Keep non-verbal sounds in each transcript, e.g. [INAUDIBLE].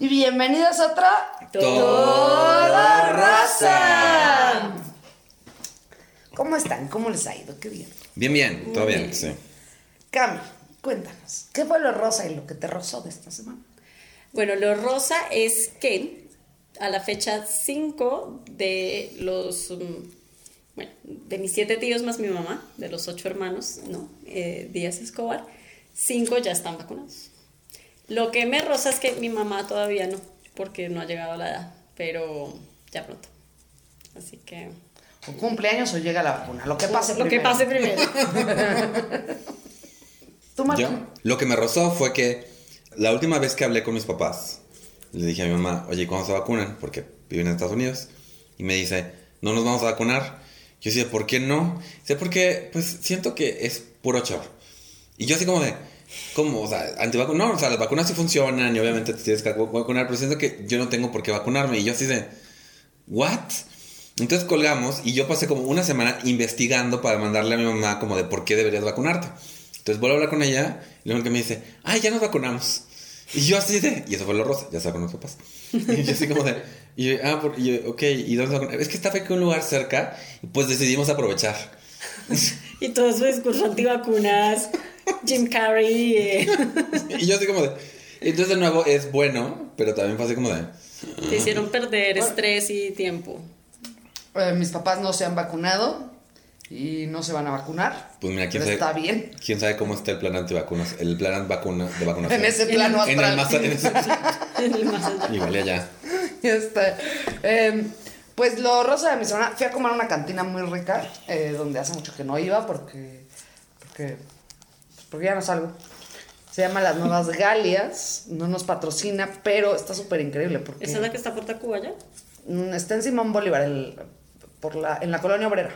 Y bienvenidos a otra Toda Raza. ¿Cómo están? ¿Cómo les ha ido? Qué bien. Bien, bien, todo bien, sí. Cami, cuéntanos, ¿qué fue lo rosa y lo que te rozó de esta semana? Bueno, lo rosa es que a la fecha 5 de los, mm, bueno, de mis siete tíos más mi mamá, de los ocho hermanos, ¿no? Eh, Díaz Escobar, cinco ya están vacunados. Lo que me rosa es que mi mamá todavía no, porque no ha llegado a la edad, pero ya pronto. Así que... O cumpleaños o llega la vacuna, lo que pase Lo que primero. pase primero. [LAUGHS] ¿Tú, Marco? Yo, lo que me rozó fue que la última vez que hablé con mis papás, le dije a mi mamá, oye, ¿y ¿cuándo se vacunan? Porque viven en Estados Unidos. Y me dice, no nos vamos a vacunar. Yo decía, ¿por qué no? Dice, porque pues siento que es puro chorro. Y yo así como de, ¿cómo? O sea, antivacunas, no, o sea, las vacunas sí funcionan y obviamente te tienes que vacunar, pero siento que yo no tengo por qué vacunarme. Y yo así de, ¿what? Entonces colgamos y yo pasé como una semana investigando para mandarle a mi mamá como de por qué deberías vacunarte. Entonces vuelvo a hablar con ella y luego que me dice, ay, ya nos vacunamos. Y yo así de, y eso fue lo rosa, ya se con los papás. Y yo así como de, y yo, ah, por, y yo, ok, ¿y dónde vacunan? Es que estaba aquí un lugar cerca, y pues decidimos aprovechar. [LAUGHS] y todo su discurso antivacunas, Jim Carrey. eh. Y yo así como de, entonces de nuevo es bueno, pero también fue así como de, Te hicieron perder estrés y tiempo. Eh, mis papás no se han vacunado y no se van a vacunar. pues mira, quién sabe. está bien. ¿Quién sabe cómo está el plan antivacunas? El plan vacuna, de vacunación. En ese plano En el astral. más- en ese- En el más allá. [LAUGHS] Igual y allá. [LAUGHS] Este, em, pues lo rosa de mi semana, fui a comer a una cantina muy rica, eh, donde hace mucho que no iba porque, porque, porque ya no salgo. Se llama Las Nuevas Galias, no nos patrocina, pero está súper increíble porque ¿Esa es la que está por Tacuba ya? mm, está en Simón Bolívar, el- por la, en la colonia obrera.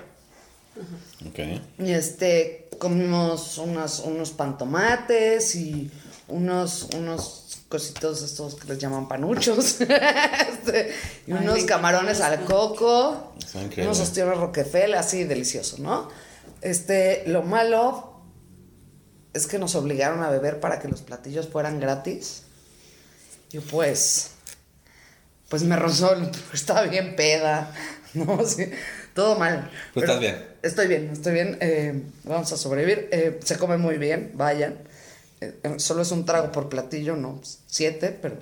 Ok. Y este, comimos unas, unos pantomates y unos, unos cositos estos que les llaman panuchos. [LAUGHS] Este, y Ay, unos camarones al coco. Unos ostiones Rockefeller, así delicioso, ¿no? Este, lo malo es que nos obligaron a beber para que los platillos fueran gratis. Y pues, pues me rozó, [LAUGHS] estaba bien peda, [LAUGHS] ¿no? Sí, todo mal. Pero estás bien. Estoy bien, estoy bien. eh, vamos a sobrevivir. eh, se come muy bien, vayan. Eh, solo es un trago por platillo, no siete, pero.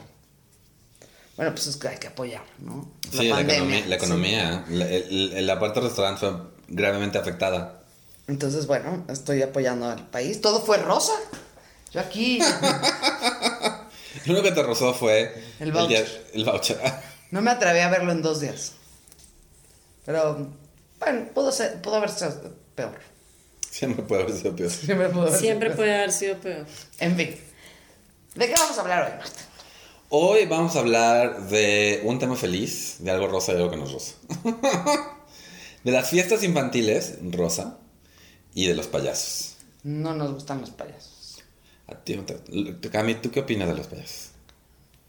Bueno, pues es que hay que apoyar, ¿no? Sí, la, pandemia, economía, la, sí. economía la, el- el- la parte del restaurante fue gravemente afectada. Entonces, bueno, estoy apoyando al país. Todo fue rosa. Yo aquí [LAUGHS] Lo único que te rozó fue El voucher. el voucher. [LAUGHS] no me atreví a verlo en dos días. Pero, bueno, pudo, ser, pudo haber sido peor. Siempre puede haber sido peor. Siempre pudo haber Siempre sido puede haber sido peor. peor. En fin. ¿De qué vamos a hablar hoy, Marta? Hoy vamos a hablar de un tema feliz, de algo rosa y algo que no es rosa. [LAUGHS] de las fiestas infantiles, rosa, y de los payasos. No nos gustan los payasos. A ti, no te- Cami, ¿tú qué opinas de los payasos?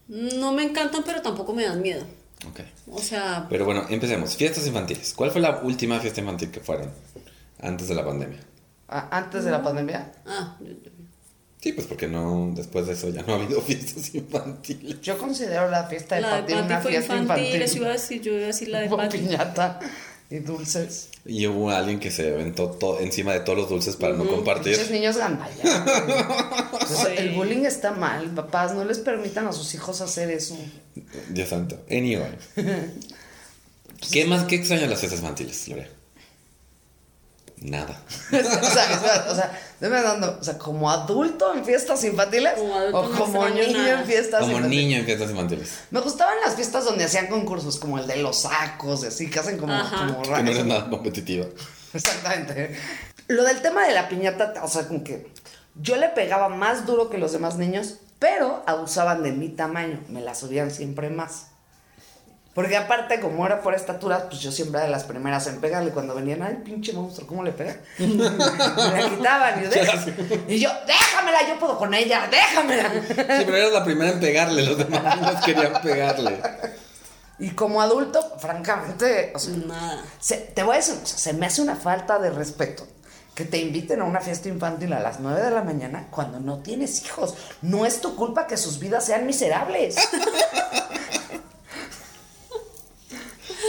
No me encantan, pero tampoco me dan miedo. Ok. O sea, Pero bueno, empecemos. Fiestas infantiles. ¿Cuál fue la última fiesta infantil que fueron antes de la pandemia? Ah, Antes de la pandemia, ah, yo- yo- Sí, pues porque no, después de eso ya no ha habido [LAUGHS] fiestas infantiles. yo considero la fiesta la de infantil Patty una fue fiesta infantil, infantil. eso iba a decir, yo iba a decir la de [LAUGHS] piñata y dulces. Y hubo alguien que se aventó encima de todos los dulces para no compartir. Muchos niños [LAUGHS] Sí. El bullying está mal. Papás, no les permitan a sus hijos hacer eso. Dios santo. Anyway. [LAUGHS] ¿Qué más? ¿Qué extrañan las fiestas infantiles, Gloria? Nada. [LAUGHS] o sea, espera, o sea, dime dando, o sea, como adulto en fiestas infantiles Como adulto o como niño nada. en fiestas Como infantiles. niño en fiestas infantiles. Me gustaban las fiestas donde hacían concursos, como el de los sacos, y así, que hacen como, Ajá. como Que no eres nada competitiva. Exactamente. Lo del tema de la piñata, o sea, como que yo le pegaba más duro que los demás niños, pero abusaban de mi tamaño, me la subían siempre más. Porque aparte, como era por estatura, pues yo siempre era de las primeras en pegarle. Cuando venían, ay, pinche monstruo, ¿cómo le pega? [LAUGHS] me la quitaban y yo, y yo, déjamela, yo puedo con ella, déjamela. Sí, pero eras la primera en pegarle. Los demás niños querían pegarle. Y como adulto, francamente, o sea, Nada. se- te voy a decir, o sea, se me hace una falta de respeto que te inviten a una fiesta infantil a las 9 de la mañana cuando no tienes hijos. No es tu culpa que sus vidas sean miserables. [LAUGHS]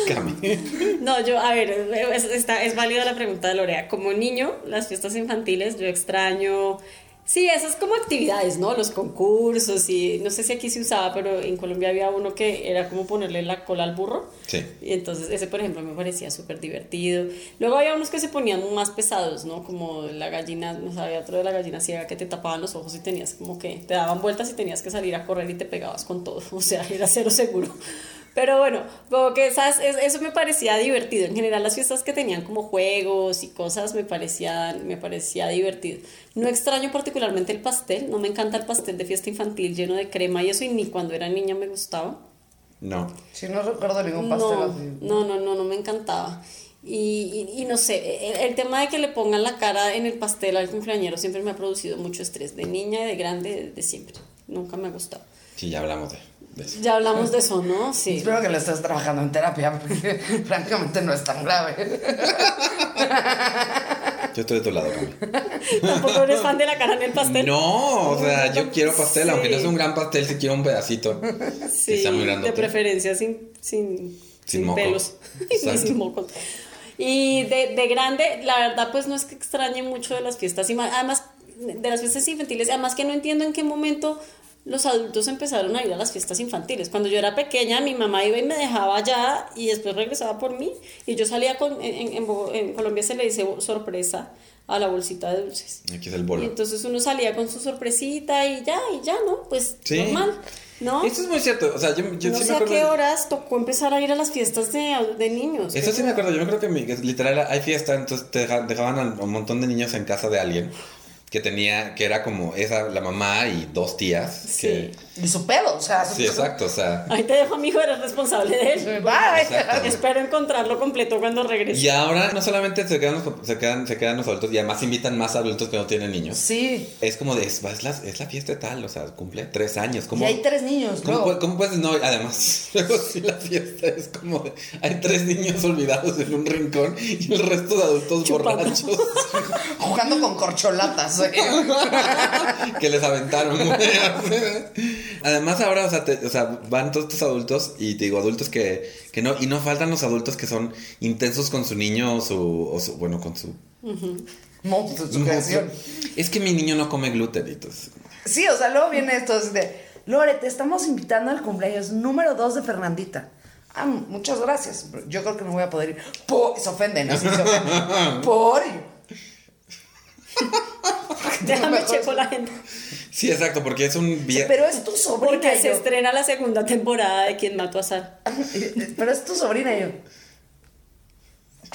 [LAUGHS] No, yo, a ver, es, está, es válida la pregunta de Lorea. Como niño, las fiestas infantiles, yo extraño. Sí, esas como actividades, ¿no? Los concursos y no sé si aquí se usaba, pero en Colombia había uno que era como ponerle la cola al burro. Sí. Y entonces ese, por ejemplo, me parecía súper divertido. Luego había unos que se ponían más pesados, ¿no? Como la gallina, no sabía, otro de la gallina ciega que te tapaban los ojos y tenías como que te daban vueltas y tenías que salir a correr y te pegabas con todo. [LAUGHS] O sea, era cero seguro. Pero bueno, como que ¿sabes? Es- eso me parecía divertido. En general, las fiestas que tenían como juegos y cosas me parecían, me parecía divertido. No extraño particularmente el pastel. No me encanta el pastel de fiesta infantil lleno de crema y eso, y ni cuando era niña me gustaba. No. Si no recuerdo ningún pastel No, así. no, no, no, no me encantaba. Y, y- y no sé, el, el tema de que le pongan la cara en el pastel al cumpleañero siempre me ha producido mucho estrés, de niña y de grande, de, de siempre. Nunca me ha gustado. Sí, ya hablamos de, de eso. Ya hablamos de eso, ¿no? Sí. Espero que lo estés trabajando en terapia, porque [LAUGHS] francamente no es tan grave. Yo estoy de tu lado, Cami. Tampoco eres fan de la cara en el pastel. No, o sea, yo [LAUGHS] quiero pastel, Sí. aunque no sea un gran pastel, sí quiero un pedacito. Sí, muy de preferencia sin, sin, sin, moco. pelos [LAUGHS] y Exacto. sin mocos. Y de, de grande, la verdad, pues no es que extrañe mucho de las fiestas, infa- además de las fiestas infantiles, además que no entiendo en qué momento los adultos empezaron a ir a las fiestas infantiles. Cuando yo era pequeña, mi mamá iba y me dejaba allá y después regresaba por mí y yo salía con, en, Colombia se le dice sorpresa a la bolsita de dulces. Aquí es el Y bolo. entonces uno salía con su sorpresita y ya, y ya, ¿no? Pues Sí. normal, ¿no? Eso es muy cierto. O sea, yo, yo no sí sé me a acuerdo. qué horas tocó empezar a ir a las fiestas de, de niños. Eso sí me acuerdo. Yo me acuerdo que, mi- que literal hay fiesta, entonces te deja- dejaban a un montón de niños en casa de alguien que tenía, que era como esa, la mamá y dos tías. Que, Y su pedo, o sea. su- sí, exacto. O sea, Ahí te dejo, amigo, eres responsable de él. Bye. Exacto. Espero encontrarlo completo cuando regrese. y ahora no solamente se quedan, los, se, quedan, se quedan los adultos y además invitan más adultos que no tienen niños. Sí. Es como de, es, es la, es la fiesta tal, o sea, cumple tres años. ¿Cómo, Y hay tres niños, ¿Cómo, luego. cómo puedes no? Además, [LAUGHS] luego sí la fiesta es como de, hay tres niños olvidados en un rincón y el resto de adultos Chupando. borrachos [LAUGHS] Jugando con corcholatas. ¿eh? [LAUGHS] que les aventaron. Además ahora, o sea, te- o sea, van todos estos adultos y te digo adultos que, que no y no faltan los adultos que son intensos con su niño o su, o su- bueno con su Monstruo, su creación. Es que mi niño no come gluten, y entonces, Sí, o sea, luego viene esto así de, Lore, te estamos invitando al cumpleaños número 2 de Fernandita. Ah, muchas gracias. Yo creo que no voy a poder ir. [LAUGHS] Por... Se ofenden, así se ofenden. Por... [LAUGHS] Déjame Mejor- checo la gente. Sí, exacto, porque es un vie- Pero es tu sobrina. Porque se estrena la segunda temporada de Quien Mató a Sara. [LAUGHS] Pero es tu sobrina y yo.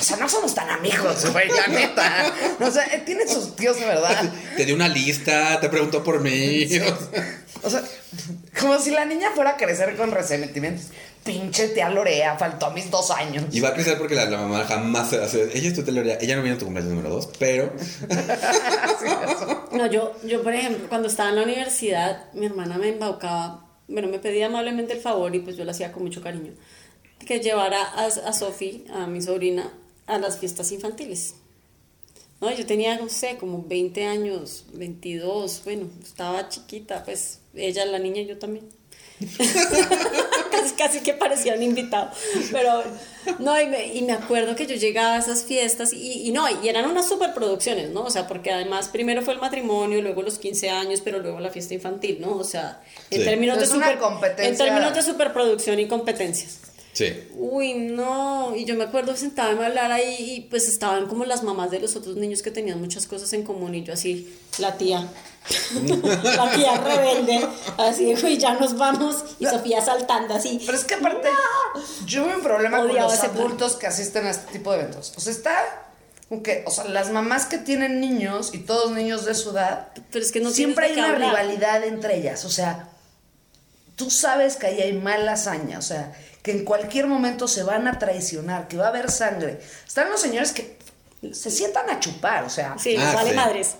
O sea, no somos tan amigos, güey, la neta. O sea, eh, tiene sus tíos de verdad. te dio una lista, te preguntó por mí. O sea, como si la niña fuera a crecer con resentimientos. Pinche tía Lorea, faltó a mis dos años. Y va a crecer porque la, la mamá jamás se hace. Ella es tu teloría. Ella no vino a tu cumpleaños número dos, pero. [LAUGHS] No, yo, yo, por ejemplo, cuando estaba en la universidad, mi hermana me embaucaba, bueno, me pedía amablemente el favor y pues yo lo hacía con mucho cariño, que llevara a, a Sofi, a mi sobrina, a las fiestas infantiles. No, yo tenía, no sé, como 20 años, 22, bueno, estaba chiquita, pues ella, la niña yo también. [LAUGHS] casi, [LAUGHS] casi que parecía un invitado. Pero no, y me, y me acuerdo que yo llegaba a esas fiestas y, y no, y eran unas superproducciones, ¿no? O sea, porque además primero fue el matrimonio, luego los 15 años, pero luego la fiesta infantil, ¿no? O sea, en Sí. términos de super, en términos de superproducción y competencias. Sí. Uy, no, y yo me acuerdo sentarme a hablar ahí y pues estaban como las mamás de los otros niños que tenían muchas cosas en común y yo así, la tía, [LAUGHS] la tía rebelde, así, uy, ya nos vamos y Sofía saltando así. Pero es que aparte, yo veo un problema con los plan. adultos que asisten a este tipo de eventos. O sea, está como que, o sea, las mamás que tienen niños y todos niños de su edad, Pero es que no siempre hay una hablar. rivalidad entre ellas. O sea, tú sabes que ahí hay mala hazaña, o sea, que en cualquier momento se van a traicionar, que va a haber sangre. Están los señores que se sientan a chupar, o sea, Sí, Ah, vale sí. madres.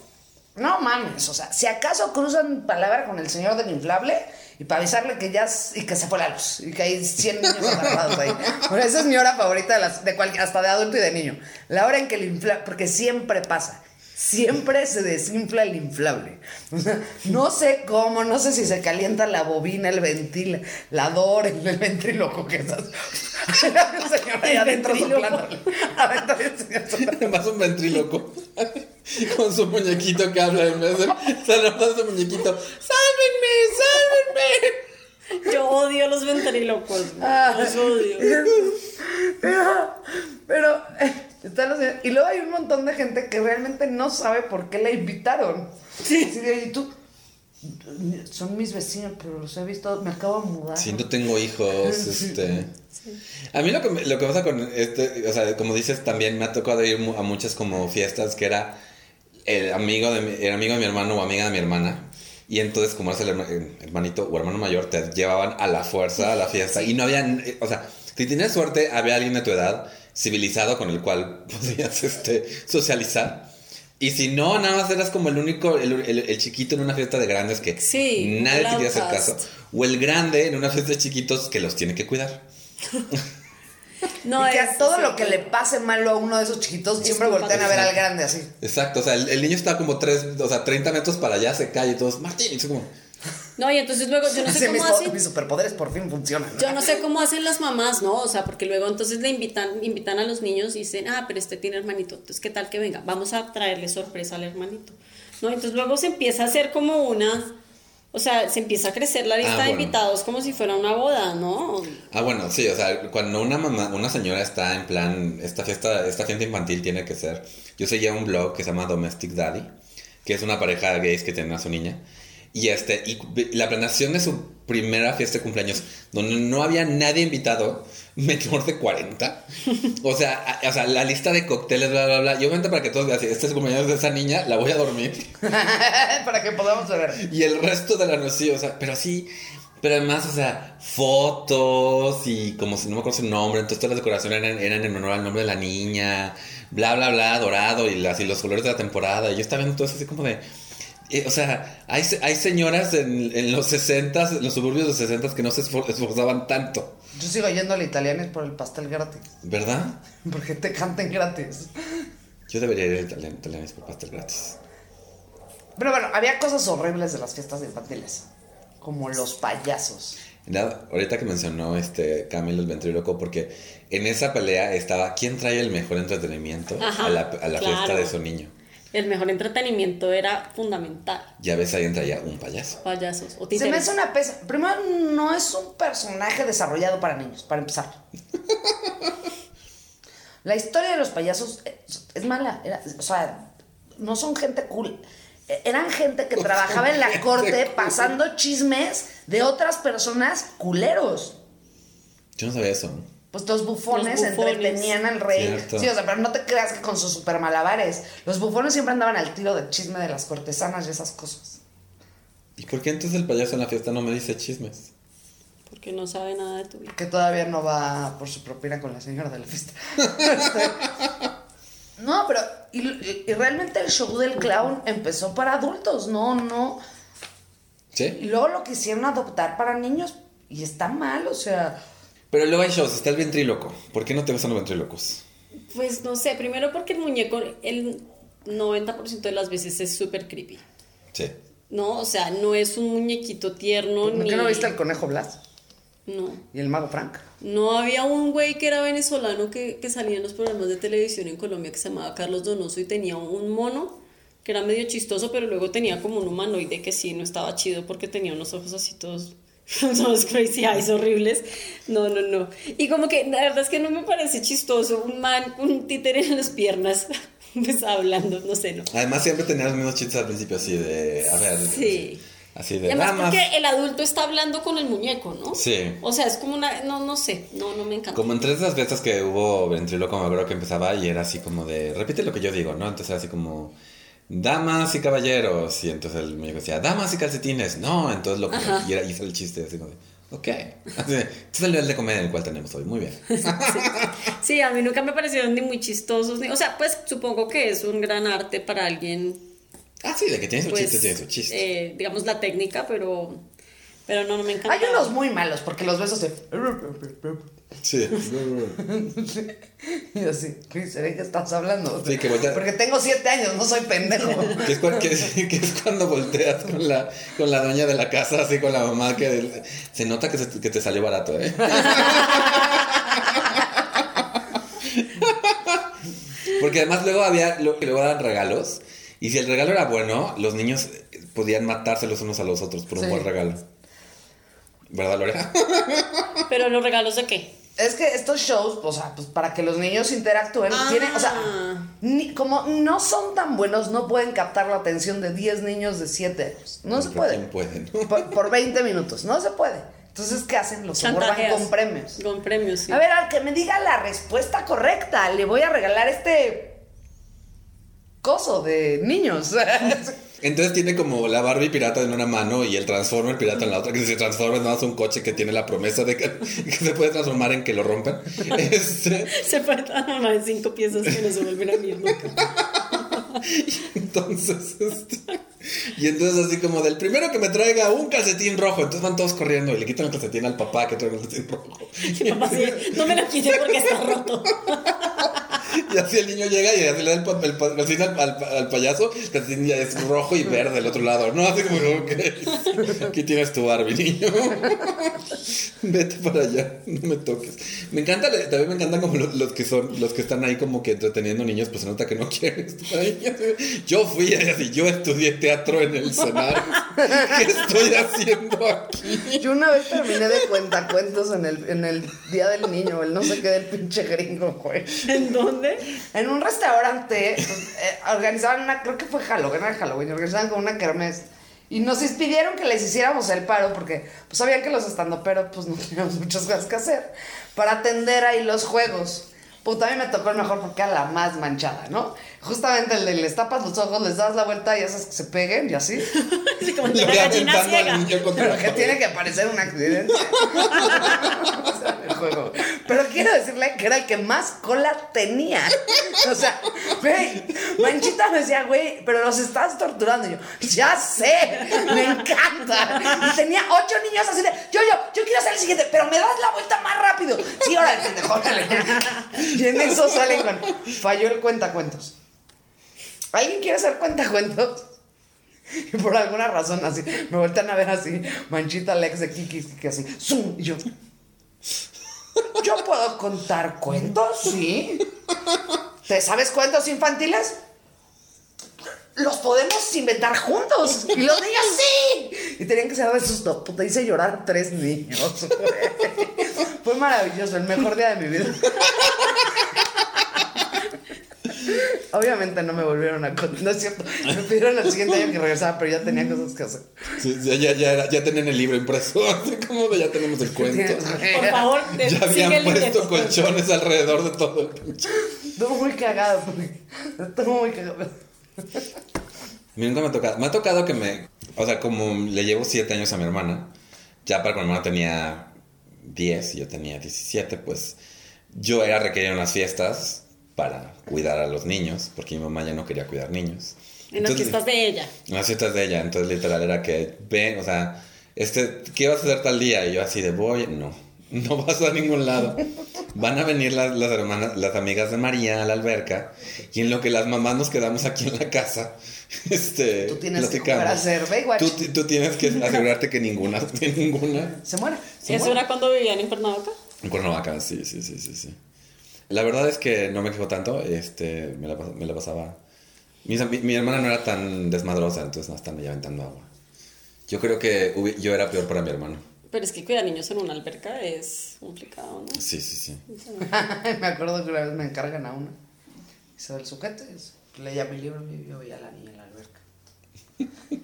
no mames, o sea, si acaso cruzan palabra con el señor del inflable y para avisarle que ya y que se fue la luz y que hay 100 niños agarrados ahí. [LAUGHS] Bueno, esa es mi hora favorita de, las, de cualquier, hasta de adulto y de niño. La hora en que el inflable, porque siempre pasa. Siempre se desinfla el inflable. O sea, no sé cómo, no sé si se calienta la bobina, el ventilador, el, el ventríloco que estás. [LAUGHS] La señora ahí adentro señor soplando. [LAUGHS] Además un ventríloco. [LAUGHS] Con su muñequito que habla en vez de saludar a su muñequito. ¡Sálvenme! ¡Sálvenme! Yo odio los ventrílocos. Ah. Los odio. Pero, [LAUGHS] pero, eh, están los- y luego hay un montón de gente que realmente no sabe por qué la invitaron. Sí. y tú, son mis vecinos, pero los he visto, me acabo de mudar. Si no tengo hijos, [LAUGHS] este. A mí lo que, lo que pasa con este, o sea, como dices, también me ha tocado ir a muchas como fiestas que era el amigo de mi, el amigo de mi hermano o amiga de mi hermana. Y entonces, como es el herma- el hermanito o hermano mayor, te llevaban a la fuerza a la fiesta. Y no había, eh, o sea, si tenías suerte, había alguien de tu edad, civilizado, con el cual [LAUGHS] podías este, socializar. Y si no, nada más eras como el único, el, el- el chiquito en una fiesta de grandes que Sí, nadie el quería hacer caso. O el grande en una fiesta de chiquitos que los tiene que cuidar. [LAUGHS] [LAUGHS] No y que es- a todo sí. lo que le pase malo a uno de esos chiquitos, siempre voltean a ver al grande así. Exacto, o sea, el, el niño está como tres, o sea, 30 metros para allá, se cae y todos, Martín, y es como, No, y entonces luego yo no [LAUGHS] sé mis, cómo hacen. mis superpoderes por fin funcionan. Yo no sé cómo hacen las mamás, ¿no? O sea, porque luego entonces le invitan, invitan a los niños y dicen, ah, pero este tiene hermanito, entonces qué tal que venga, vamos a traerle sorpresa al hermanito. ¿No? Entonces luego se empieza a hacer como una, o sea, se empieza a crecer la lista Ah, de bueno. invitados como si fuera una boda, ¿no? Ah, bueno, sí, o sea, cuando una mamá, una señora está en plan, esta fiesta, esta fiesta infantil tiene que ser. Yo seguía un blog que se llama Domestic Daddy, que es una pareja de gays que tiene a su niña. Y este, y la planeación de su primera fiesta de cumpleaños, donde no había nadie invitado, [LAUGHS] menor de 40. O sea, a- o sea, la lista de cócteles, bla, bla, bla. Y obviamente para que todos vean, si este es el cumpleaños de esa niña, la voy a dormir. [LAUGHS] Para que podamos ver. Y el resto de la noche, sí, o sea, pero sí, pero además, o sea, fotos y como si no me acuerdo su nombre, entonces todas las decoraciones eran, eran en honor al nombre de la niña, bla, bla, bla, dorado y, las, y los colores de la temporada. Y yo estaba viendo todo eso así como de... eh, o sea, hay, hay señoras en, en los 60, en los suburbios de los 60 que no se esfor- esforzaban tanto, Yo sigo yendo al italiano por el pastel gratis. ¿verdad? [LAUGHS] Porque te canten gratis. Yo debería ir al italiano, italiano por pastel gratis. Pero bueno, había cosas horribles de las fiestas infantiles. Como los payasos. Nada, ahorita que mencionó este Camilo el ventríloco, porque en esa pelea estaba quién trae el mejor entretenimiento Ajá, a la, a la fiesta de su niño. El mejor entretenimiento era fundamental. Ya ves, alguien traía un payaso. Payasos o Se me hace una pesa. Primero, no es un personaje desarrollado para niños, para empezar. [LAUGHS] La historia de los payasos es, es mala. era- o sea, no son gente cool. E- Eran gente que trabajaba en la corte cool. pasando chismes de otras personas culeros. Yo no sabía eso. Pues los bufones, Los bufones. entretenían al rey. Cierto. Sí, o sea, pero no te creas que con sus super malabares. Los bufones siempre andaban al tiro del chisme de las cortesanas y esas cosas. ¿Y por qué entonces el payaso en la fiesta no me dice chismes? Porque no sabe nada de tu vida. Que todavía no va por su propina con la señora de la fiesta. [LAUGHS] No, pero. Y, y- y realmente el show del clown empezó para adultos, no, no. Y ¿Sí? luego lo quisieron adoptar para niños. Y está mal, o sea. Pero luego hay shows, está el ventríloco. ¿Por qué no te gustan los ventrílocos? Pues no sé, primero porque el muñeco, el 90% de las veces es súper creepy. Sí. No, o sea, no es un muñequito tierno ¿Por ni. qué no viste al conejo Blas? No. Y el mago Frank. No había un güey que era venezolano que, que salía en los programas de televisión en Colombia que se llamaba Carlos Donoso y tenía un mono que era medio chistoso, pero luego tenía como un humanoide que sí no estaba chido porque tenía unos ojos así todos. Todos crazy eyes horribles. No, no, no. Y como que la verdad es que no me parece chistoso un man con un títere en las piernas, [LAUGHS] pues hablando, no sé, no. Además siempre tenía los mismos chistes al principio así de... A ver... Sí. Así Y de... además Damas. porque el adulto está hablando con el muñeco, ¿no? Sí. O sea, es como una, no, no sé, no, no me encanta. Como entre esas fiestas que hubo ventríloco, me acuerdo que empezaba y era así como de, repite lo que yo digo, ¿no? Entonces era así como, damas y caballeros. Y entonces el muñeco decía, damas y calcetines. No, entonces lo que... Y, era, era el chiste, así como ok. Este es el nivel de comedia en el cual tenemos hoy, muy bien. [LAUGHS] Sí, a mí nunca me parecieron ni muy chistosos, ni, o sea, pues supongo que es un gran arte para alguien, Ah, sí, de que tiene su pues, chiste, tiene su chiste. eh, digamos, la técnica, pero, Pero no, no me encanta. Hay unos muy malos porque los besos se. Sí. [LAUGHS] Y así, ¿qué seré que estás hablando? Sí, que voltea- Porque tengo siete años, no soy pendejo. Que es, cua- que es- que es cuando volteas con la, con la doña de la casa, así con la mamá, que se nota que, se- que te salió barato, ¿eh? [LAUGHS] Porque además luego había, lo- que luego daban regalos, y si el regalo era bueno, los niños podían matarse los unos a los otros por un Sí. buen regalo. ¿Verdad, Lorena? [LAUGHS] Pero los regalos de qué? Es que estos shows, o sea, pues para que los niños interactúen, Ah. tienen, o sea, ni- como no son tan buenos, no pueden captar la atención de 10 niños de 7 años. No se puede. ¿Quién puede, no? Por, por [LAUGHS] 20 minutos, no se puede. Entonces, ¿qué hacen? Los abordan con premios. Con premios, sí. A ver, al que me diga la respuesta correcta, le voy a regalar este coso de niños. [LAUGHS] Entonces tiene como la Barbie pirata en una mano y el Transformer pirata en la otra, que se transforma es nada más un coche que tiene la promesa de que, [LAUGHS] que se puede transformar en que lo rompan. [LAUGHS] Este, Se fue mamá en cinco piezas que no se vuelven a nunca. [LAUGHS] entonces, este, y entonces así como del primero que me traiga un calcetín rojo, entonces van todos corriendo y le quitan el calcetín al papá que trae el calcetín rojo. Mi papá sí, no me lo quité porque está roto. [LAUGHS] Y así el niño llega y así le da el, pa- el pa- calcetín al, al- al payaso, el calcetín ya es rojo y verde del otro lado, ¿no? Así como, ok, [LAUGHS] aquí tienes tu Barbie, niño. [LAUGHS] Vete para allá, no me toques. Me encanta, también me encantan como los, los que son, los que están ahí como que entreteniendo niños, pues se nota que no quieren estar ahí. Yo fui así, yo estudié teatro en el Senar. ¿Qué estoy haciendo aquí? Yo una vez terminé de cuentacuentos en el, en el Día del Niño, el no sé qué del pinche gringo, güey. ¿En dónde? En un restaurante eh, organizaban una, creo que fue Halloween, era Halloween, organizaban como una kermés. Y nos pidieron que les hiciéramos el paro porque pues sabían que los estandoperos pues no teníamos muchas cosas que hacer para atender ahí los juegos. Puta, a mí me tocó el mejor porque era la más manchada, ¿no? Justamente el de les tapas los ojos, les das la vuelta y haces que se peguen y así. [LAUGHS] Sí, como gallina aventando ciega. al niño contra Pero la que pared. tiene que parecer un accidente. [LAUGHS] [LAUGHS] O sea, el juego. Pero quiero decirle que era el que más cola tenía. O sea, güey, Manchita me decía, güey, pero los estás torturando. Y yo, ya sé, me encanta. Y tenía ocho niños así de, yo, yo, yo quiero hacer el siguiente, pero me das la vuelta más rápido. Sí, órale, pendejo. Y en eso salen con, falló el cuentacuentos. ¿Alguien quiere hacer cuentacuentos? Y [LAUGHS] por alguna razón así, me voltean a ver así, Manchita Alex de Kiki, que así, zoom, y yo. ¿Yo puedo contar cuentos? Sí. ¿Te sabes cuentos infantiles? Los podemos inventar juntos. Y los niños sí. Y tenían que ser de sus dos. Puta, hice llorar tres niños. [LAUGHS] Fue maravilloso, el mejor día de mi vida. [LAUGHS] Obviamente no me volvieron a contar. No es cierto. Me pidieron el siguiente año que regresara, pero ya tenía cosas que hacer. Sí, ya, ya, ya, tenían el libro impreso, [LAUGHS] de ya tenemos el cuento. Por favor, [LAUGHS] Ya habían puesto colchones alrededor de todo el pinche. Estuvo muy cagado. porque- Estuvo muy cagado. A mí nunca me ha tocado. Me ha tocado que me. O sea, como le llevo 7 años a mi hermana, ya para cuando mi hermana tenía 10 y yo tenía 17, pues yo era requerido en las fiestas para cuidar a los niños, porque mi mamá ya no quería cuidar niños. En las Entonces- fiestas de ella. en las fiestas de ella, entonces literal era que ven, o sea, este, ¿qué vas a hacer tal día? Y yo así de voy, no, [LAUGHS] no vas a ningún lado. Van a venir las, las hermanas, las amigas de María a la alberca, y en lo que las mamás nos quedamos aquí en la casa, [LAUGHS] este, Tú tienes que platicamos. jugar a ser Baywatch. Tú, tú tienes que asegurarte que ninguna, [LAUGHS] que ninguna. Se muere. se ¿Eso muera. era cuando vivían en Cuernavaca? En Cuernavaca, sí, sí, sí, sí, sí. La verdad es que no me quejo tanto, este, me la, me la pasaba... Mi, hermana no era tan desmadrosa, entonces no están aventando agua. Yo creo que hubi- yo era peor para mi hermano. Pero es que cuidar niños en una alberca es complicado, ¿no? Sí, sí, sí. me acuerdo que una vez me encargan a una. Isabel Sujete, es- leía mi libro y yo veía a la niña en la alberca.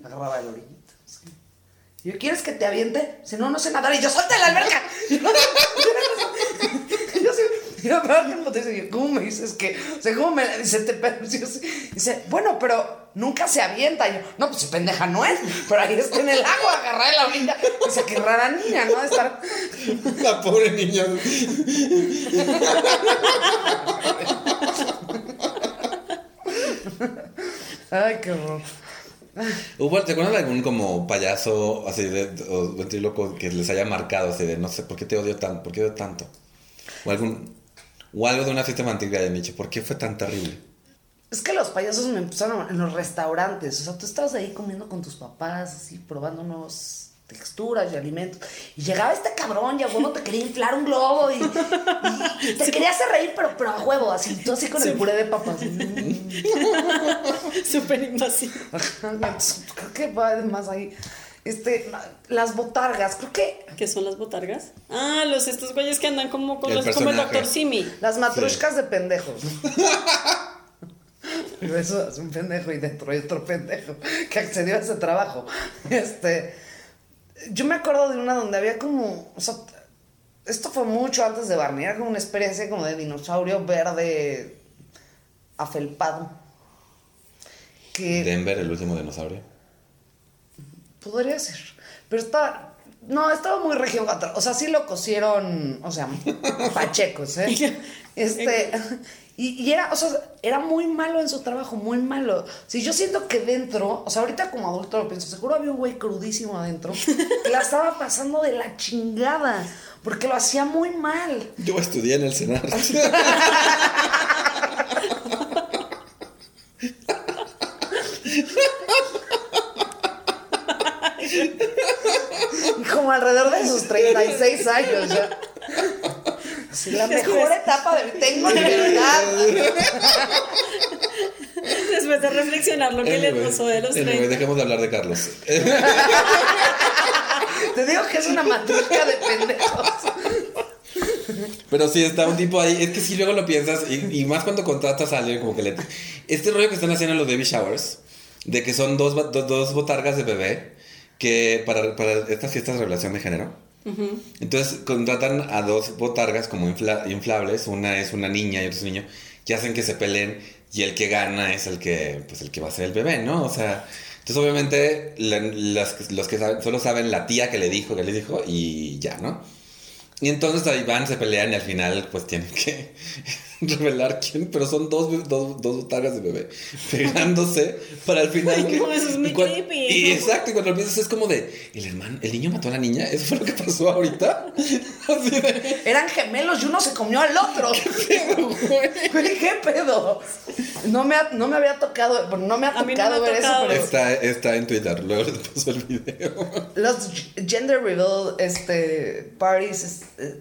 Agarraba el orillito. así. Y yo, ¿quieres que te aviente? Si no, no sé nadar. Y yo, ¡suelta la alberca! Y pero alguien me dice, ¿cómo me dices que? O sea, ¿cómo me dice, te, [LAUGHS] sí- dice, bueno, pero nunca se avienta. Y yo, no, pues pendeja no es. Pero ahí está en el agua, agarré la orilla. Dice, qué rara niña, ¿no? De estar La pobre niña. Ay, qué horror. ¿Hubo, ¿Te acuerdas de algún como payaso así de, o ventríloco que les haya marcado así de no sé por qué te odio tanto, por qué odio tanto? O algún o algo de una fiesta infantil que hayan dicho, ¿por qué fue tan terrible? Es que los payasos me empezaron en los restaurantes. O sea, tú estabas ahí comiendo con tus papás, así, probando nuevas texturas y alimentos. Y llegaba este cabrón y a huevo te quería inflar un globo y, y- y te quería hacer reír, pero, pero a huevo, así, tú así con el puré de papas. [LAUGHS] Súper invasivo. creo que va además ahí. Este, las botargas, creo que ¿Qué son las botargas? Ah, los estos güeyes que andan como, con El los, como el personaje. doctor Simi. las matrushkas de pendejos. [LAUGHS] Pero eso es un pendejo y dentro hay otro pendejo que accedió a ese trabajo. Este, yo me acuerdo de una donde había como, o sea, esto fue mucho antes de Barney, era como una experiencia como de dinosaurio verde afelpado. Que Denver, el último dinosaurio. Podría ser, pero estaba, no, estaba muy cuatro, o sea, sí lo cosieron, o sea, [LAUGHS] pachecos, ¿eh? Este, y, y era, o sea, era muy malo en su trabajo, muy malo. Si yo siento que dentro, o sea, ahorita como adulto lo pienso, seguro había un güey crudísimo adentro que la estaba pasando de la chingada, porque lo hacía muy mal. Yo estudié en el Senado. [LAUGHS] Y como sus 36 [LAUGHS] años ya. Sí, la mejor etapa de tengo libertad. [LAUGHS] Después de reflexionar lo que le Anyway, pasó de los anyway, 30. dejemos de hablar de Carlos. Te digo que es una matrusca de pendejos. Pero sí, está un tipo ahí. Es que si luego lo piensas, y, y más cuando contratas a alguien, como que le. Este rollo que están haciendo en los baby showers, de que son dos, ba- do- dos botargas de bebé, que para, para estas fiestas de revelación de género. Entonces contratan a dos botargas como infla- inflables, una es una niña y otro es un niño, que hacen que se peleen y el que gana es el que, pues el que va a ser el bebé, ¿no? O sea, entonces obviamente la- las- los que saben, solo saben la tía que le dijo, que le dijo y ya, ¿no? Y entonces ahí van, se pelean y al final pues tienen que [LAUGHS] revelar quién, pero son dos, dos, dos botargas de bebé [LAUGHS] pegándose para al final Ay, que... no, eso es muy creepy. y exacto, y cuando lo piensas es como de, el hermano, el niño mató a la niña, eso fue lo que pasó ahorita. [LAUGHS] Así de, Eran gemelos y uno se comió al otro. Güey, ¿Qué pedo? No me, ha- no me había tocado, bueno, no me ha mí no tocado me ha ver tocado. eso, pero está, está en Twitter, luego les paso el video. los gender reveal este, parties. Es- eh,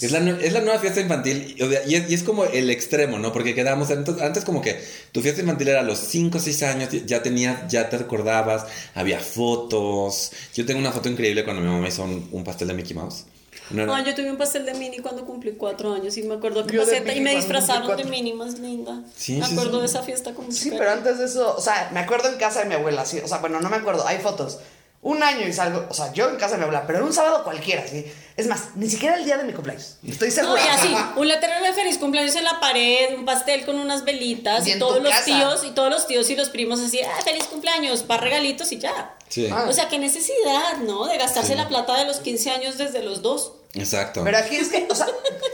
Es la, es la nueva fiesta infantil y, es, y es como el extremo, ¿no? Porque quedamos, antes, antes como que tu fiesta infantil era a los 5 o 6 años, ya tenías, ya te recordabas, había fotos. Yo tengo una foto increíble cuando mi mamá hizo un, un pastel de Mickey Mouse. No era- Ah, yo tuve un pastel de Minnie cuando cumplí cuatro años y me acuerdo que pasé y me disfrazaron de. Minnie más linda. Sí, me sí, acuerdo sí. de esa fiesta con Sí, pero antes de eso, o sea, me acuerdo en casa de mi abuela, sí, o sea, bueno, no me acuerdo, hay fotos. Un año y salgo, o sea, yo en casa de mi abuela, pero en un sábado cualquiera, sí. Es más, ni siquiera el día de mi cumpleaños. Estoy No, segura. y así, [LAUGHS] un letrero de feliz cumpleaños en la pared, un pastel con unas velitas Y todos los casa. tíos y todos los tíos y los primos así, ah, feliz cumpleaños, para regalitos y ya. Sí, Ah. O sea, qué necesidad, ¿no? De gastarse Sí. la plata de los 15 años desde los dos. exacto. Pero aquí es que, o sea,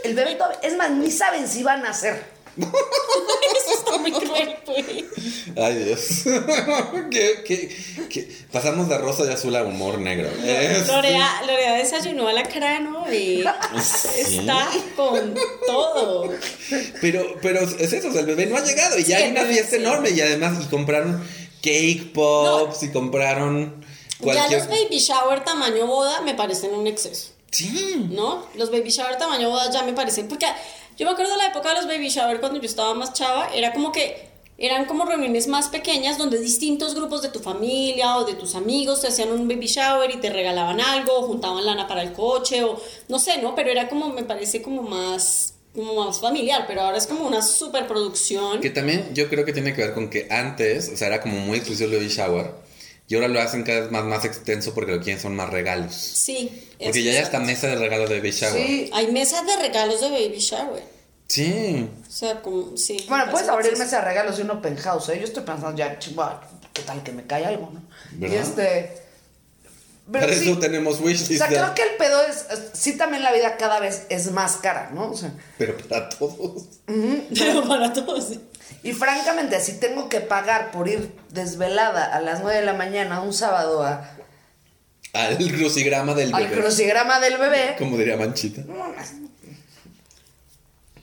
el bebé todavía, es más, ni saben si van a nacer. [LAUGHS] Eso está muy cruel, güey. Ay, Dios. [LAUGHS] ¿Qué, qué, qué? Pasamos de rosa y azul a humor negro. Es- Lorea, Lorea desayunó alacrano y Sí. está con todo. Pero, pero es eso, o sea, el bebé no ha llegado y ya Sí, hay una fiesta sí. enorme y además y compraron cake pops y compraron Ya cualquier... los baby shower tamaño boda me parecen un exceso. Sí. ¿no? Los baby shower tamaño boda ya me parecen, porque yo me acuerdo de la época de los baby shower cuando yo estaba más chava, era como que eran como reuniones más pequeñas donde distintos grupos de tu familia o de tus amigos te hacían un baby shower y te regalaban algo, o juntaban lana para el coche o no sé, ¿no? Pero era como, me parece como más, como más familiar, pero ahora es como una superproducción. Que también yo creo que tiene que ver con que antes, o sea, era como muy exclusivo el baby shower y ahora lo hacen cada vez más, más extenso porque lo que quieren son más regalos. Sí. Porque ya hay hasta mesa de regalos de baby shower. Sí. Hay mesas de regalos de baby shower. Sí. O sea, como, sí. Bueno, puedes abrir mesa de regalos de un open house, ¿eh? Yo estoy pensando ya, ¿qué tal que me cae algo, no? ¿Verdad? Y este... Pero Para sí, eso tenemos o wishlist. sea, creo que el pedo es, es- sí también la vida cada vez es más cara, ¿no? O sea, Pero para todos. [LAUGHS] Pero para todos. Y francamente, si tengo que pagar por ir desvelada a las 9 de la mañana un sábado a, Al crucigrama del al bebé. crucigrama del bebé, Como diría Manchita.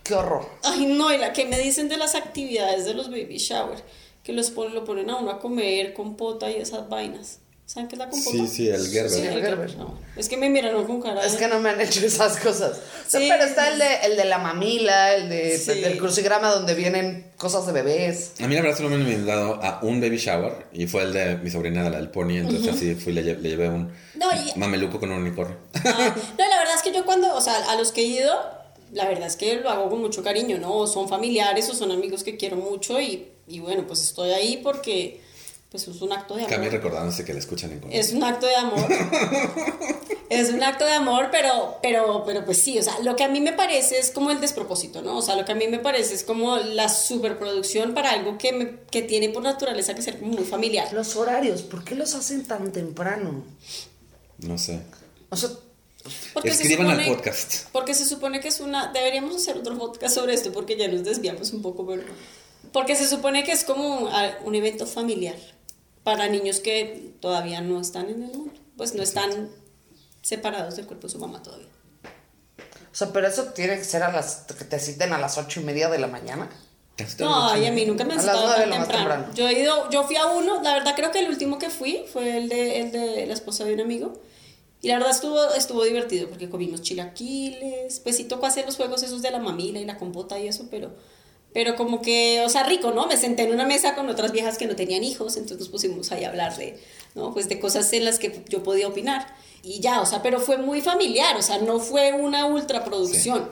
qué horror. Ay, no, y la que me dicen de las actividades de los baby shower, que los ponen, lo ponen a uno a comer compota y esas vainas. ¿Saben qué es la compota? Sí, sí, el Gerber. Sí, el Gerber. No. Es que me miraron con cara de... Es que no me han hecho esas cosas. Sí. pero está el de, el de la mamila, el de, Sí. del crucigrama donde vienen cosas de bebés. A mí la verdad solo me han invitado a un baby shower y fue el de mi sobrina, la del pony, entonces así fui, le, lle- le llevé un No, y- mameluco con un unicornio. Ah, no, la verdad es que yo cuando, o sea, a los que he ido, la verdad es que lo hago con mucho cariño, ¿no? O son familiares o son amigos que quiero mucho y, y bueno, pues estoy ahí porque pues es un acto de amor. Cami recordándose que la escuchan en Colombia. Es un acto de amor. [LAUGHS] es un acto de amor, pero, pero, pero pues sí, o sea, lo que a mí me parece es como el despropósito, ¿no? O sea, lo que a mí me parece es como la superproducción para algo que, me- que tiene por naturaleza que ser como muy familiar. Los horarios, ¿por qué los hacen tan temprano? No sé. O sea, Porque se Escriban al supone- podcast. Porque se supone que es una... Deberíamos hacer otro podcast sobre esto porque ya nos desviamos un poco, pero... Porque se supone que es como un evento familiar para niños que todavía no están en el mundo. Pues no están separados del cuerpo de su mamá todavía. o sea, pero eso tiene que ser a las que te citen a las ocho y media de la mañana. No, y a mí nunca me han citado tan lo más temprano. temprano. Yo he ido, yo fui a uno, la verdad creo que el último que fui fue el de, el de la esposa de un amigo. Y la verdad estuvo, estuvo divertido porque comimos chilaquiles, pues sí tocó hacer los juegos esos de la mamila y la compota y eso, pero, pero como que, o sea, rico, ¿no? Me senté en una mesa con otras viejas que no tenían hijos, entonces nos pusimos ahí a hablar de, ¿no? Pues de cosas en las que yo podía opinar. Y ya, o sea, pero fue muy familiar, o sea, no fue una ultra producción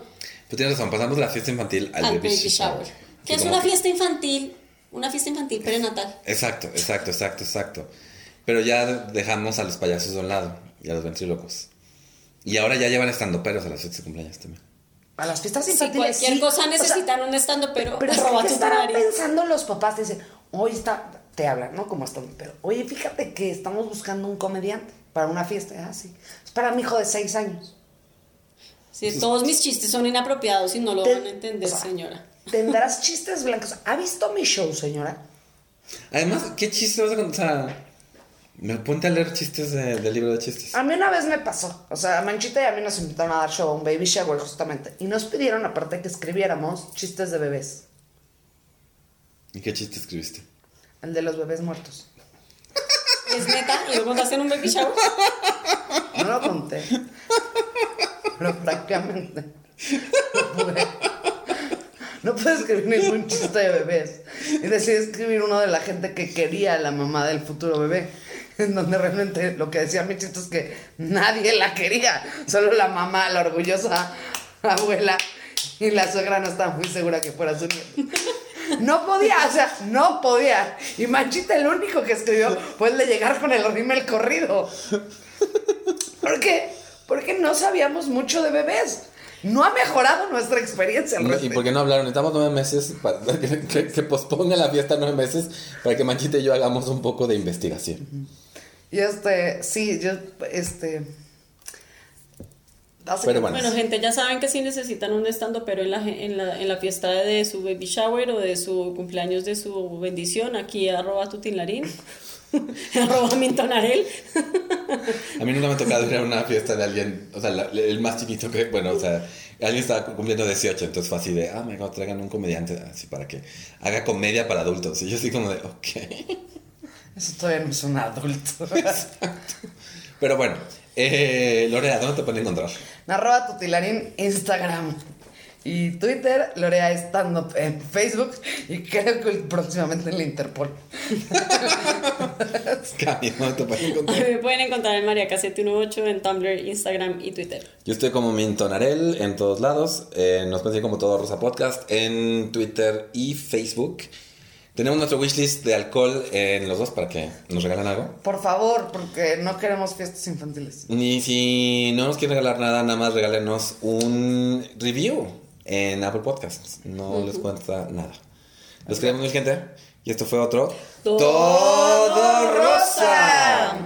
Tú tienes razón, pasamos de la fiesta infantil al, al baby, baby shower. Que es una fiesta infantil, una fiesta infantil prenatal. Exacto, exacto, exacto, exacto. Pero ya dejamos a los payasos de un lado y a los ventrílocos. Y ahora ya llevan estando peros a las fiestas de cumpleaños también. A las fiestas infantiles. cualquier sí. cosa O sea, necesitan un estando, pero, Pero [LAUGHS] arroba ¿qué tu estarán tulares. pensando los papás? Te dicen, hoy está, te hablan, ¿no? Como están, pero, oye, fíjate que estamos buscando un comediante para una fiesta. Ah, sí. Es para mi hijo de seis años. Si todos mis chistes son inapropiados y no lo Te- van a entender, o sea, señora. Tendrás [LAUGHS] chistes blancos. ¿Ha visto mi show, señora? Además, ¿qué chiste vas a contar? Me ponte a leer chistes de- del libro de chistes. A mí una vez me pasó. O sea, a Manchita y a mí nos invitaron a dar show, a un baby shower, justamente. Y nos pidieron, aparte, que escribiéramos chistes de bebés. ¿Y qué chiste escribiste? El de los bebés muertos. ¿Es neta? ¿Y lo contaste en un baby shower? No lo conté. Pero francamente, no pude. No pude escribir ningún chiste de bebés. Y decidí escribir uno de la gente que quería a la mamá del futuro bebé. [LAUGHS] En donde realmente lo que decía mi chiste es que nadie la quería. Solo la mamá, la orgullosa abuela y la suegra no estaba muy segura que fuera su nieto. [LAUGHS] No podía, o sea, no podía. Y Manchita el único que escribió fue el de llegar con el rímel corrido. ¿Por qué? Porque no sabíamos mucho de bebés. No ha mejorado nuestra experiencia No, ¿Y por qué no hablaron? Necesitamos nueve meses para [LAUGHS] que, que, que posponga la fiesta nueve meses para que Manchita y yo hagamos un poco de investigación. Y este, sí, yo, este. Pero bueno. Bueno, gente, ya saben que si necesitan un estando, pero en la, en, la, en la fiesta de su baby shower o de su cumpleaños de su bendición, aquí arroba tutinlarín, [LAUGHS] arroba mintonarel. A mí nunca me ha tocado ir a una fiesta de alguien, o sea, la- el más chiquito que, bueno, o sea, alguien estaba cumpliendo 18, entonces fue así de, ah, me traigan un comediante así para que haga comedia para adultos. Y yo así como de, ok. Eso todavía no es un adulto. [LAUGHS] Pero bueno, eh, Lorea, ¿dónde te pueden encontrar? Arroba tutilarín Instagram. Y Twitter, Lorea Stand Up en Facebook y creo que próximamente en la Interpol. [LAUGHS] Cami, ¿dónde te pueden encontrar? me pueden encontrar en mariacasete18 en Tumblr, Instagram y Twitter. Yo estoy como Mintonarel en todos lados. eh, nos pueden seguir como Todo Rosa Podcast en Twitter y Facebook. Tenemos nuestro wishlist de alcohol en los dos para que nos regalen algo. Por favor, porque no queremos fiestas infantiles. Ni si no nos quieren regalar nada, nada más regálenos un review en Apple Podcasts. No les cuesta nada. Los queremos mil gente. Y esto fue otro. Todo Rosa.